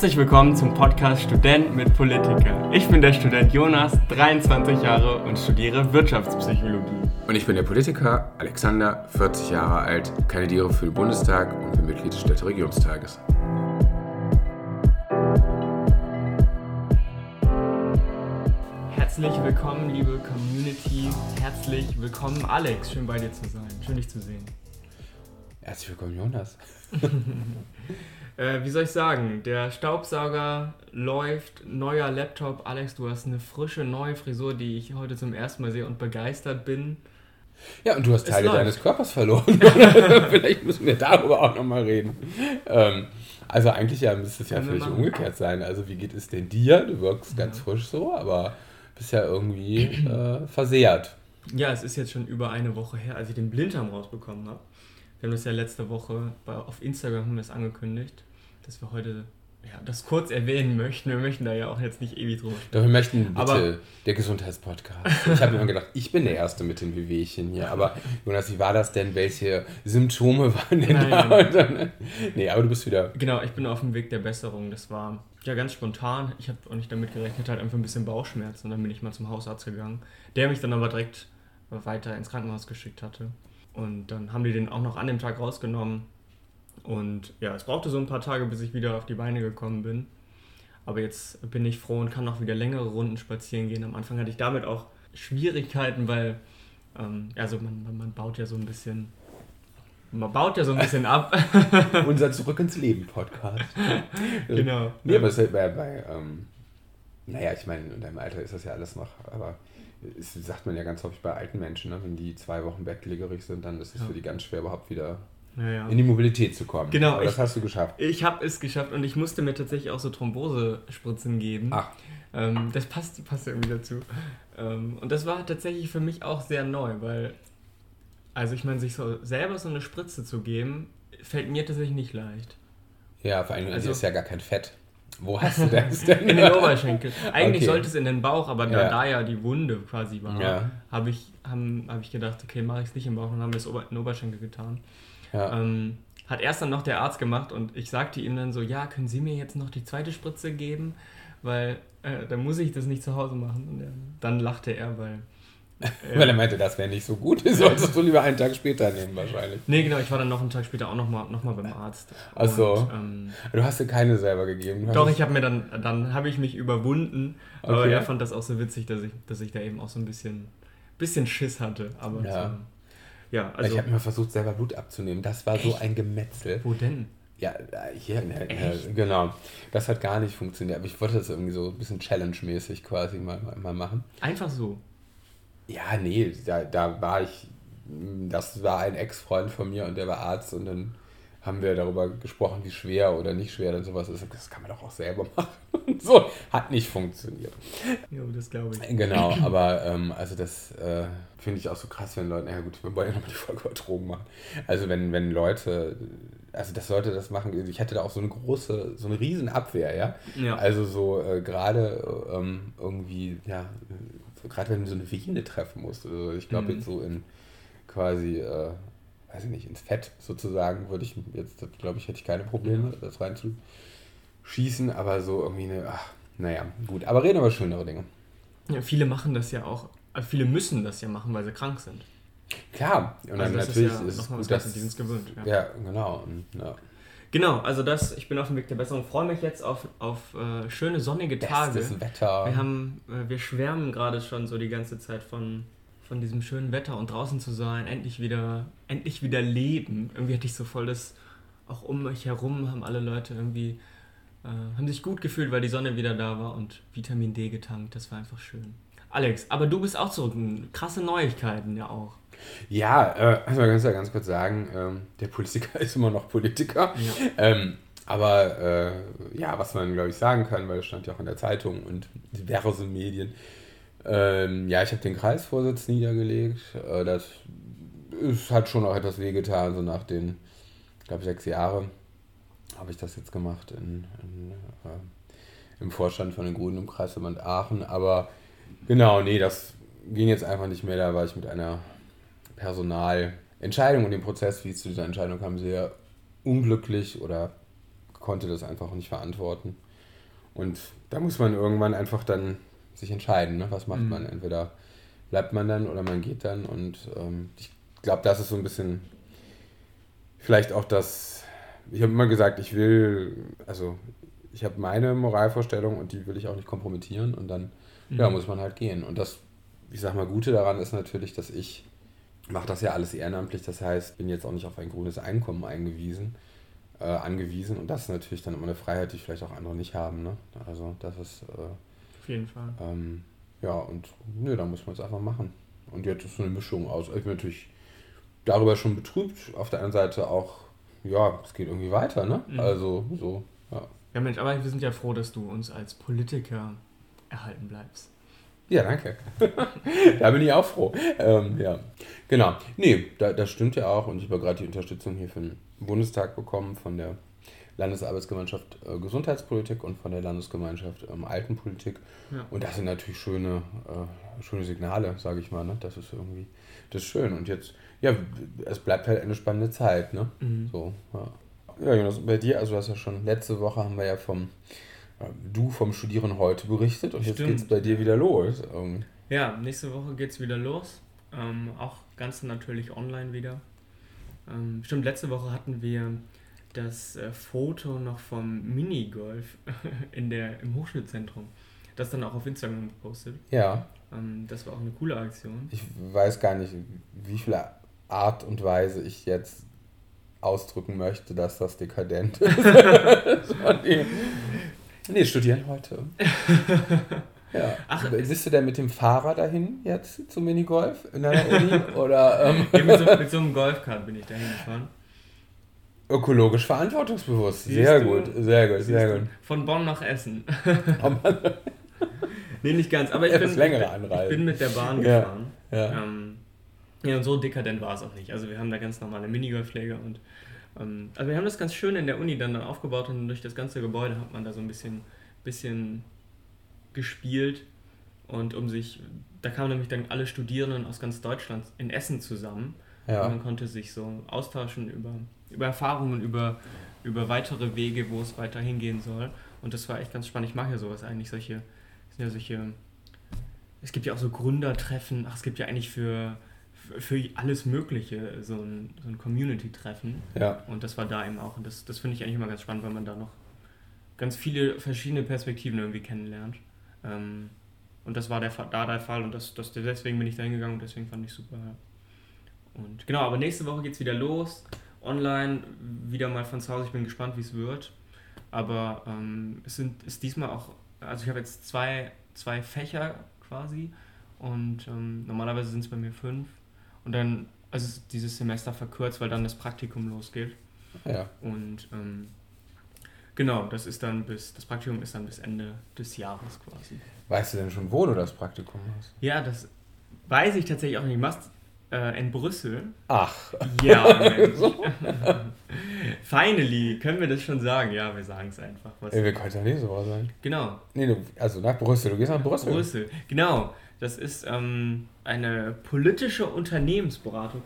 Herzlich willkommen zum Podcast Student mit Politiker. Ich bin der Student Jonas, 23 Jahre und studiere Wirtschaftspsychologie. Und ich bin der Politiker Alexander, 40 Jahre alt, kandidiere für den Bundestag und bin Mitglied des Städteregierungstages. Herzlich willkommen, liebe Community. Herzlich willkommen, Alex. Schön bei dir zu sein. Schön dich zu sehen. Herzlich willkommen, Jonas. äh, wie soll ich sagen? Der Staubsauger läuft, neuer Laptop. Alex, du hast eine frische neue Frisur, die ich heute zum ersten Mal sehe und begeistert bin. Ja, und du hast Teile deines Körpers verloren. Vielleicht müssen wir darüber auch nochmal reden. Ähm, also eigentlich ja müsste es ja völlig umgekehrt sein. Also wie geht es denn dir? Du wirkst ja. ganz frisch so, aber bist ja irgendwie äh, versehrt. Ja, es ist jetzt schon über eine Woche her, als ich den Blinddarm rausbekommen habe. Wir haben das ja letzte Woche bei, auf Instagram haben wir es angekündigt, dass wir heute ja, das kurz erwähnen möchten. Wir möchten da ja auch jetzt nicht ewig drüber sprechen. Doch, wir möchten bitte aber, der Gesundheitspodcast. Ich habe mir immer gedacht, ich bin der Erste mit den Wehwehchen hier. Aber Jonas, wie war das denn? Welche Symptome waren denn nein, da? Nein. nee, aber du bist wieder... Genau, ich bin auf dem Weg der Besserung. Das war ja ganz spontan. Ich habe auch nicht damit gerechnet, halt einfach ein bisschen Bauchschmerzen. Und dann bin ich mal zum Hausarzt gegangen, der mich dann aber direkt weiter ins Krankenhaus geschickt hatte. Und dann haben die den auch noch an dem Tag rausgenommen. Und ja, es brauchte so ein paar Tage, bis ich wieder auf die Beine gekommen bin. Aber jetzt bin ich froh und kann auch wieder längere Runden spazieren gehen. Am Anfang hatte ich damit auch Schwierigkeiten, weil ähm, also man, man baut ja so ein bisschen man baut ja so ein bisschen ab. Unser Zurück ins Leben Podcast. genau. Nee, aber es ist bei, bei ähm, naja, ich meine, in deinem Alter ist das ja alles noch, aber das sagt man ja ganz häufig bei alten Menschen, ne? wenn die zwei Wochen bettlägerig sind, dann ist es ja. für die ganz schwer, überhaupt wieder ja, ja. in die Mobilität zu kommen. Genau. Aber das ich, hast du geschafft. Ich habe es geschafft und ich musste mir tatsächlich auch so Thrombosespritzen geben. Ach. Ähm, das passt, passt irgendwie dazu. Ähm, und das war tatsächlich für mich auch sehr neu, weil, also ich meine, sich so selber so eine Spritze zu geben, fällt mir tatsächlich nicht leicht. Ja, vor allem also, ist ja gar kein Fett. Wo hast du das denn? in den Oberschenkel. Eigentlich okay. sollte es in den Bauch, aber da, ja. da ja die Wunde quasi war, ja. habe ich, hab, hab ich gedacht, okay, mache ich es nicht im Bauch und haben wir es in den Oberschenkel getan. Ja. Ähm, hat erst dann noch der Arzt gemacht und ich sagte ihm dann so, ja, können Sie mir jetzt noch die zweite Spritze geben? Weil äh, dann muss ich das nicht zu Hause machen. Und dann lachte er, weil Weil er meinte, das wäre nicht so gut. Das solltest du lieber einen Tag später nehmen, wahrscheinlich. Nee, genau, ich war dann noch einen Tag später auch nochmal noch mal beim Arzt. Achso. Ähm, du hast dir keine selber gegeben. Doch, ich habe mir dann, dann habe ich mich überwunden. Okay. Aber er fand das auch so witzig, dass ich, dass ich da eben auch so ein bisschen, bisschen Schiss hatte. Aber ja. So, ja, also. Ich habe mir versucht, selber Blut abzunehmen. Das war Echt? so ein Gemetzel. Wo denn? Ja, hier, ne, ne, genau. Das hat gar nicht funktioniert. Aber ich wollte das irgendwie so ein bisschen challenge-mäßig quasi mal, mal machen. Einfach so. Ja, nee, da, da war ich, das war ein Ex-Freund von mir und der war Arzt und dann haben wir darüber gesprochen, wie schwer oder nicht schwer dann sowas ist. Das kann man doch auch selber machen. so, hat nicht funktioniert. Ja, das glaube ich. Genau, aber ähm, also das äh, finde ich auch so krass, wenn Leute, ja gut, wir wollen ja nochmal die Folge über Drogen machen. Also wenn, wenn Leute, also dass Leute das machen, ich hätte da auch so eine große, so eine riesen Abwehr, ja. ja. Also so äh, gerade ähm, irgendwie, ja, gerade wenn du so eine Vene treffen musst. Also ich glaube mhm. jetzt so in quasi, äh, weiß ich nicht, ins Fett sozusagen würde ich jetzt, glaube ich, hätte ich keine Probleme, das reinzuschießen, aber so irgendwie eine, ach, naja, gut. Aber reden über schönere Dinge. Ja, viele machen das ja auch, also viele müssen das ja machen, weil sie krank sind. Klar, und dann also natürlich ist, ja ist es gut, dass, die sind gewöhnt. Ja, ja genau. Und, ja. Genau, also das, ich bin auf dem Weg der Besserung. Freue mich jetzt auf, auf äh, schöne sonnige Tage. Bestes Wetter. Wir haben, äh, wir schwärmen gerade schon so die ganze Zeit von, von diesem schönen Wetter und draußen zu sein, endlich wieder, endlich wieder leben. Irgendwie hatte ich so voll das, auch um mich herum haben alle Leute irgendwie, äh, haben sich gut gefühlt, weil die Sonne wieder da war und Vitamin D getankt. Das war einfach schön. Alex, aber du bist auch zurück. Krasse Neuigkeiten ja auch. Ja, äh, also man kann ja ganz kurz sagen, ähm, der Politiker ist immer noch Politiker. Ja. Ähm, aber äh, ja, was man, glaube ich, sagen kann, weil es stand ja auch in der Zeitung und diverse Medien. Ähm, ja, ich habe den Kreisvorsitz niedergelegt. Äh, das ist, hat schon auch etwas wehgetan, so nach den, glaube ich, sechs Jahren habe ich das jetzt gemacht in, in äh, im Vorstand von den Grünen im Kreisverband Aachen. Aber genau, nee, das ging jetzt einfach nicht mehr. Da war ich mit einer Personalentscheidung und dem Prozess, wie es zu dieser Entscheidung kam, sehr unglücklich oder konnte das einfach nicht verantworten. Und da muss man irgendwann einfach dann sich entscheiden, ne? was macht mhm. man. Entweder bleibt man dann oder man geht dann. Und ähm, ich glaube, das ist so ein bisschen vielleicht auch das, ich habe immer gesagt, ich will, also ich habe meine Moralvorstellung und die will ich auch nicht kompromittieren und dann mhm. ja, muss man halt gehen. Und das, ich sag mal, Gute daran ist natürlich, dass ich mache das ja alles ehrenamtlich, das heißt, bin jetzt auch nicht auf ein grünes Einkommen eingewiesen, äh, angewiesen und das ist natürlich dann immer eine Freiheit, die vielleicht auch andere nicht haben. Ne? Also das ist äh, auf jeden Fall. Ähm, ja, und nö, da muss man es einfach machen. Und jetzt ist so eine Mischung aus. Ich bin natürlich darüber schon betrübt, auf der anderen Seite auch, ja, es geht irgendwie weiter, ne? Mhm. Also so, ja. Ja, Mensch, aber wir sind ja froh, dass du uns als Politiker erhalten bleibst. Ja, danke. da bin ich auch froh. Ähm, ja, genau. Nee, da, das stimmt ja auch. Und ich habe gerade die Unterstützung hier für den Bundestag bekommen von der Landesarbeitsgemeinschaft äh, Gesundheitspolitik und von der Landesgemeinschaft ähm, Altenpolitik. Ja. Und das sind natürlich schöne, äh, schöne Signale, sage ich mal. Ne? Das ist irgendwie, das ist schön. Und jetzt, ja, es bleibt halt eine spannende Zeit. Ne? Mhm. So, ja. ja, Jonas, bei dir, also du hast ja schon letzte Woche haben wir ja vom, du vom Studieren heute berichtet und Stimmt. jetzt geht es bei dir wieder los. Ähm. Ja, nächste Woche geht es wieder los. Ähm, auch ganz natürlich online wieder. Ähm, stimmt, letzte Woche hatten wir das äh, Foto noch vom Minigolf in der, im Hochschulzentrum. Das dann auch auf Instagram gepostet. Ja. Ähm, das war auch eine coole Aktion. Ich weiß gar nicht, wie viele Art und Weise ich jetzt ausdrücken möchte, dass das dekadent ist. nee. nee, studieren heute. Ja. Ach, Bist du denn mit dem Fahrer dahin jetzt zum Minigolf in deiner Uni? Oder, ähm? mit, so, mit so einem Golfkart bin ich dahin gefahren. Ökologisch verantwortungsbewusst. Siehst sehr du? gut, sehr gut, sehr gut. Von Bonn nach Essen. nee, nicht ganz, aber ich bin, ich bin mit der Bahn ja. gefahren. Ja. Ähm, ja, und so dekadent war es auch nicht. Also wir haben da ganz normale Minigolfschläge und also wir haben das ganz schön in der Uni dann, dann aufgebaut und durch das ganze Gebäude hat man da so ein bisschen, bisschen gespielt und um sich, da kamen nämlich dann alle Studierenden aus ganz Deutschland in Essen zusammen ja. Und man konnte sich so austauschen über, über Erfahrungen, über, über weitere Wege, wo es weiter hingehen soll. Und das war echt ganz spannend. Ich mache ja sowas eigentlich, solche, sind ja solche, es gibt ja auch so Gründertreffen, ach, es gibt ja eigentlich für, für alles Mögliche so ein, so ein Community-Treffen. Ja. Und das war da eben auch. Und das, das finde ich eigentlich immer ganz spannend, weil man da noch ganz viele verschiedene Perspektiven irgendwie kennenlernt. Ähm, und das war der, da der Fall und das, das, deswegen bin ich da hingegangen und deswegen fand ich super. Und genau, aber nächste Woche geht es wieder los. Online, wieder mal von zu Hause. Ich bin gespannt, wie es wird. Aber ähm, es sind, ist diesmal auch, also ich habe jetzt zwei, zwei Fächer quasi und ähm, normalerweise sind es bei mir fünf. Und dann, also ist dieses Semester verkürzt, weil dann das Praktikum losgeht. Ja. Und ähm, genau, das ist dann bis, das Praktikum ist dann bis Ende des Jahres quasi. Weißt du denn schon, wo du das Praktikum hast? Ja, das weiß ich tatsächlich auch nicht. Ich mach's äh, in Brüssel. Ach. Ja, Mensch. Finally, können wir das schon sagen? Ja, wir sagen es einfach. Was Ey, wir können ja nicht so sein. Genau. Nee, du, also nach Brüssel. Du gehst nach Brüssel. Brüssel, genau. Das ist ähm, eine politische Unternehmensberatung.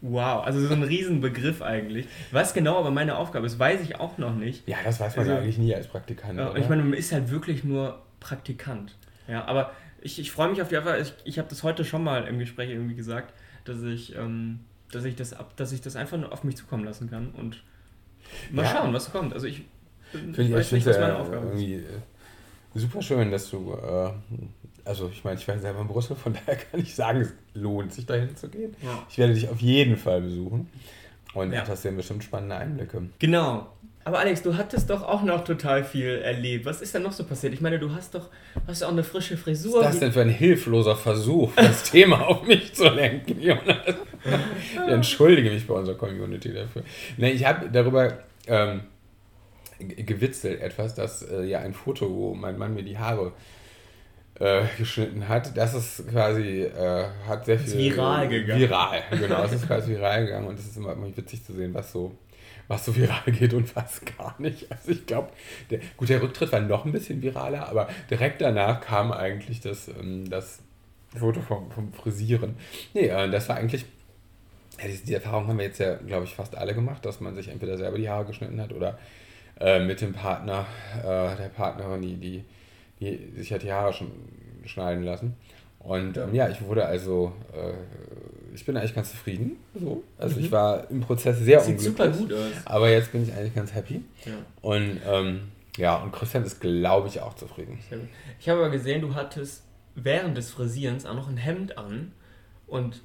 Wow, also so ein Riesenbegriff eigentlich. Was genau aber meine Aufgabe ist, weiß ich auch noch nicht. Ja, das weiß man also, ja eigentlich nie als Praktikant. Ja, ich meine, man ist halt wirklich nur Praktikant. Ja, aber ich, ich freue mich auf die Erfahrung. Ich, ich habe das heute schon mal im Gespräch irgendwie gesagt dass ich, ähm, dass ich das ab, dass ich das einfach nur auf mich zukommen lassen kann und mal ja. schauen, was kommt. Also ich, Find ich weiß nicht, was meine Aufgabe ist. Äh, super schön, dass du, äh, also ich meine, ich war selber in Brüssel, von daher kann ich sagen, es lohnt sich dahin zu gehen. Ja. Ich werde dich auf jeden Fall besuchen und ja. das sind bestimmt spannende Einblicke. Genau. Aber Alex, du hattest doch auch noch total viel erlebt. Was ist denn noch so passiert? Ich meine, du hast doch hast auch eine frische Frisur. Was ist das denn für ein hilfloser Versuch, das Thema auf mich zu lenken, Jonas? Ich entschuldige mich bei unserer Community dafür. Nee, ich habe darüber ähm, gewitzelt etwas, dass äh, ja ein Foto, wo mein Mann mir die Haare äh, geschnitten hat, das ist quasi, äh, hat sehr viel... viral gegangen. Viral, genau. Es ist quasi viral gegangen und es ist immer, immer witzig zu sehen, was so was so viral geht und was gar nicht. Also ich glaube, der, gut, der Rücktritt war noch ein bisschen viraler, aber direkt danach kam eigentlich das, ähm, das Foto vom, vom Frisieren. Nee, äh, das war eigentlich, ja, diese, die Erfahrung haben wir jetzt ja, glaube ich, fast alle gemacht, dass man sich entweder selber die Haare geschnitten hat oder äh, mit dem Partner, äh, der Partnerin, die, die, die sich hat die Haare schon schneiden lassen. Und ähm, ja, ich wurde also, äh, ich bin eigentlich ganz zufrieden. So. Also mhm. ich war im Prozess sehr Sieht unglücklich. super gut aus. Aber jetzt bin ich eigentlich ganz happy. Ja. Und ähm, ja, und Christian ist, glaube ich, auch zufrieden. Ich habe aber gesehen, du hattest während des Frisierens auch noch ein Hemd an. Und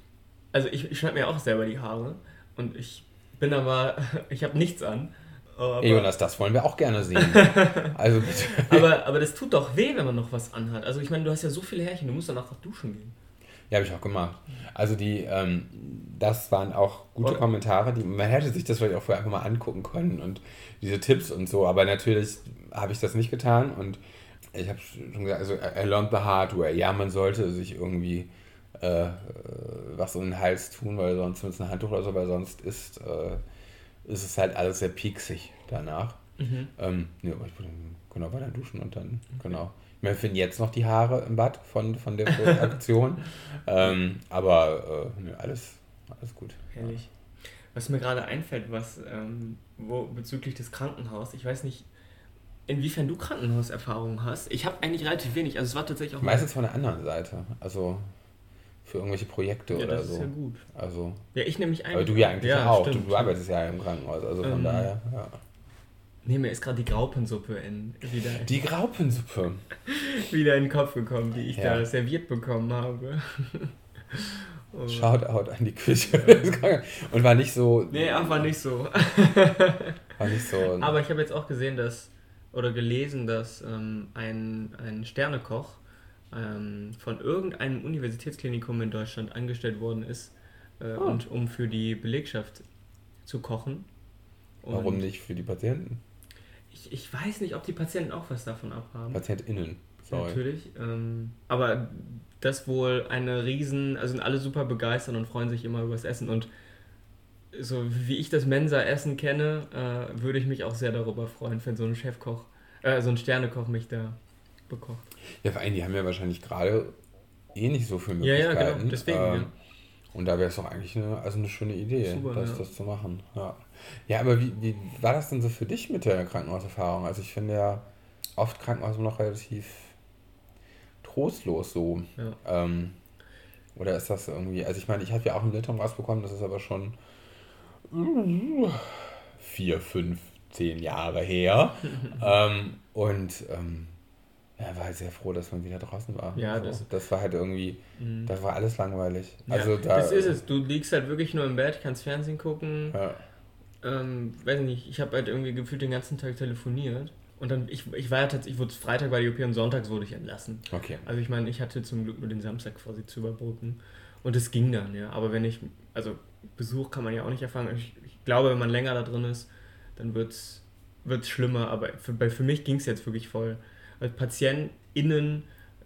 also ich, ich schneide mir auch selber die Haare. Und ich bin aber, ich habe nichts an. Aber, Jonas, das wollen wir auch gerne sehen. also bitte. Aber, aber das tut doch weh, wenn man noch was anhat. Also ich meine, du hast ja so viele Härchen, du musst danach noch duschen gehen. Ja, habe ich auch gemacht. Also die, ähm, das waren auch gute Oder? Kommentare, die man hätte sich das vielleicht auch vorher einfach mal angucken können und diese Tipps und so. Aber natürlich habe ich das nicht getan und ich habe schon gesagt, also I learned the hard way. Ja, man sollte sich irgendwie äh, was um den Hals tun, weil sonst mit ein Handtuch oder so, weil sonst ist, äh, ist es halt alles sehr pieksig danach. Mhm. Ähm, nee, aber ich genau, war dann duschen und dann, okay. genau. Wir finden jetzt noch die Haare im Bad von, von der Aktion. ähm, aber äh, ne, alles, alles gut. Herrlich. Was mir gerade einfällt, was ähm, wo, bezüglich des Krankenhauses, ich weiß nicht, inwiefern du Krankenhauserfahrung hast. Ich habe eigentlich relativ wenig. Also es war tatsächlich auch. Meistens von der anderen Seite. Also für irgendwelche Projekte ja, oder das so. Das ist ja gut. Also, ja, ich nehme mich eigentlich. Aber du ja eigentlich ja, auch. Stimmt, du, du arbeitest ja im Krankenhaus. Also von ähm, daher, ja. Nee, mir ist gerade die Graupensuppe in, wieder. Die Graupensuppe? wieder in den Kopf gekommen, die ich ja. da serviert bekommen habe. oh. Shoutout an die Küche. Und war nicht so. Nee, ach, war nicht so. war nicht so. Aber ich habe jetzt auch gesehen, dass. Oder gelesen, dass ähm, ein, ein Sternekoch ähm, von irgendeinem Universitätsklinikum in Deutschland angestellt worden ist, äh, oh. und, um für die Belegschaft zu kochen. Und Warum nicht für die Patienten? Ich, ich weiß nicht, ob die Patienten auch was davon abhaben. PatientInnen, sorry. Natürlich. Ähm, aber das wohl eine riesen, also sind alle super begeistert und freuen sich immer über das Essen. Und so wie ich das Mensa-Essen kenne, äh, würde ich mich auch sehr darüber freuen, wenn so ein Chefkoch, äh, so ein Sternekoch mich da bekocht. Ja, vor allem, die haben ja wahrscheinlich gerade eh nicht so viele Möglichkeiten. Ja, ja, genau, deswegen. Ähm, ja. Und da wäre es doch eigentlich eine, also eine schöne Idee, Super, das, ja. das zu machen. Ja. Ja, aber wie, wie war das denn so für dich mit der Krankenhauserfahrung? Also ich finde ja oft Krankenhaus noch relativ trostlos so. Ja. Ähm, oder ist das irgendwie, also ich meine, ich habe ja auch im Litauen was bekommen, das ist aber schon vier, fünf, zehn Jahre her. ähm, und ähm, ja, war halt sehr froh, dass man wieder draußen war. Ja, so. das, das war halt irgendwie, mhm. das war alles langweilig. Ja, also da, das ist es. Du liegst halt wirklich nur im Bett, kannst Fernsehen gucken. Ja ähm, weiß nicht, ich habe halt irgendwie gefühlt den ganzen Tag telefoniert. Und dann, ich, ich war ja tatsächlich, ich wurde Freitag bei die OP und sonntags wurde ich entlassen. Okay. Also ich meine, ich hatte zum Glück nur den Samstag quasi zu überbrücken. Und es ging dann, ja. Aber wenn ich, also Besuch kann man ja auch nicht erfahren. Ich, ich glaube, wenn man länger da drin ist, dann wird es schlimmer. Aber für, für mich ging es jetzt wirklich voll. PatientInnen,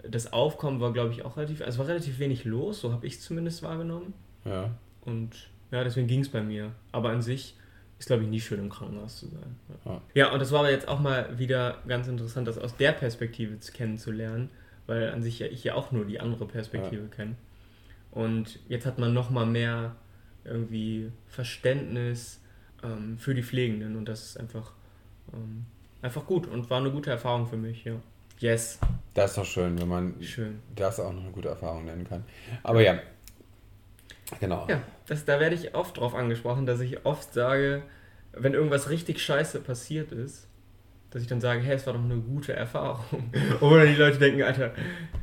das Aufkommen war, glaube ich, auch relativ, also war relativ wenig los, so habe ich es zumindest wahrgenommen. Ja. Und ja, deswegen ging es bei mir. Aber an sich ist, glaube ich, nie schön im Krankenhaus zu sein. Ja. ja, und das war aber jetzt auch mal wieder ganz interessant, das aus der Perspektive kennenzulernen, weil an sich ja ich ja auch nur die andere Perspektive ja. kenne. Und jetzt hat man noch mal mehr irgendwie Verständnis ähm, für die Pflegenden und das ist einfach, ähm, einfach gut und war eine gute Erfahrung für mich, ja. Yes. Das ist doch schön, wenn man schön. das auch noch eine gute Erfahrung nennen kann. Aber ja, Genau. Ja, das, da werde ich oft drauf angesprochen, dass ich oft sage, wenn irgendwas richtig scheiße passiert ist, dass ich dann sage, hey, es war doch eine gute Erfahrung. Oder die Leute denken, Alter,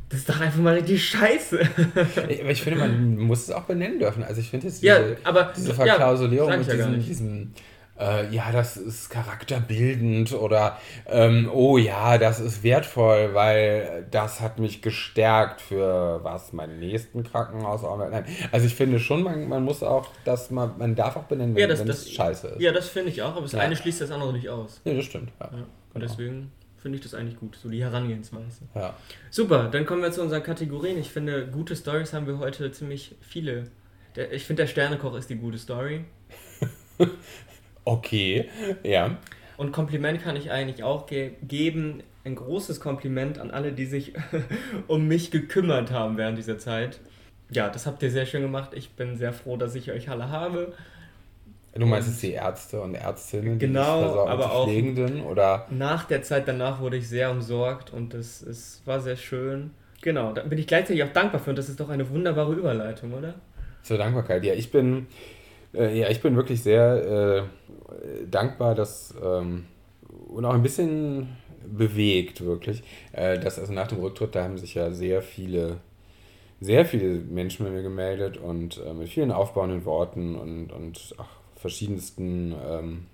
das ist doch einfach mal richtig scheiße. aber ich finde, man muss es auch benennen dürfen. Also ich finde jetzt diese, ja, aber, diese Verklausulierung ja, mit diesem, diesem äh, ja, das ist charakterbildend oder ähm, oh ja, das ist wertvoll, weil das hat mich gestärkt für was, meinen nächsten Krankenhausaufenthalt. Nein, also ich finde schon, man, man muss auch, dass man, man darf auch benennen, ja, wenn es scheiße ist. Ja, das finde ich auch, aber das ja. eine schließt das andere nicht aus. Ja, das stimmt. Ja, ja. Und genau. deswegen finde ich das eigentlich gut, so die Herangehensweise. Ja. Super, dann kommen wir zu unseren Kategorien. Ich finde, gute Stories haben wir heute ziemlich viele. Der, ich finde, der Sternekoch ist die gute Story. Okay, ja. Und Kompliment kann ich eigentlich auch ge geben. Ein großes Kompliment an alle, die sich um mich gekümmert haben während dieser Zeit. Ja, das habt ihr sehr schön gemacht. Ich bin sehr froh, dass ich euch alle habe. Du meinst jetzt die Ärzte und Ärztinnen, genau, aber auch Pflegenden oder? Nach der Zeit danach wurde ich sehr umsorgt und es, es war sehr schön. Genau, da bin ich gleichzeitig auch dankbar für und das ist doch eine wunderbare Überleitung, oder? Zur Dankbarkeit, ja, ich bin, äh, ja, ich bin wirklich sehr äh, dankbar, dass ähm, und auch ein bisschen bewegt, wirklich, äh, dass also nach dem Rücktritt, da haben sich ja sehr viele sehr viele Menschen bei mir gemeldet und äh, mit vielen aufbauenden Worten und, und ach, verschiedensten ähm,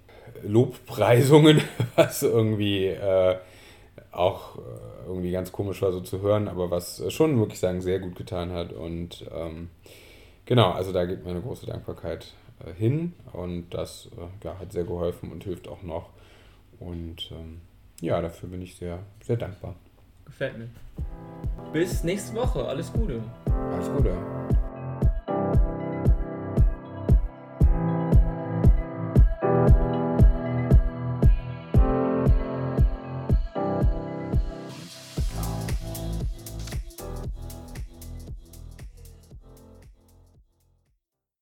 Lobpreisungen, was irgendwie äh, auch äh, irgendwie ganz komisch war so zu hören, aber was schon wirklich sagen sehr gut getan hat. Und ähm, genau, also da geht meine große Dankbarkeit äh, hin und das äh, ja, hat sehr geholfen und hilft auch noch. Und ähm, ja, dafür bin ich sehr, sehr dankbar. Gefällt mir. Bis nächste Woche. Alles Gute. Alles Gute.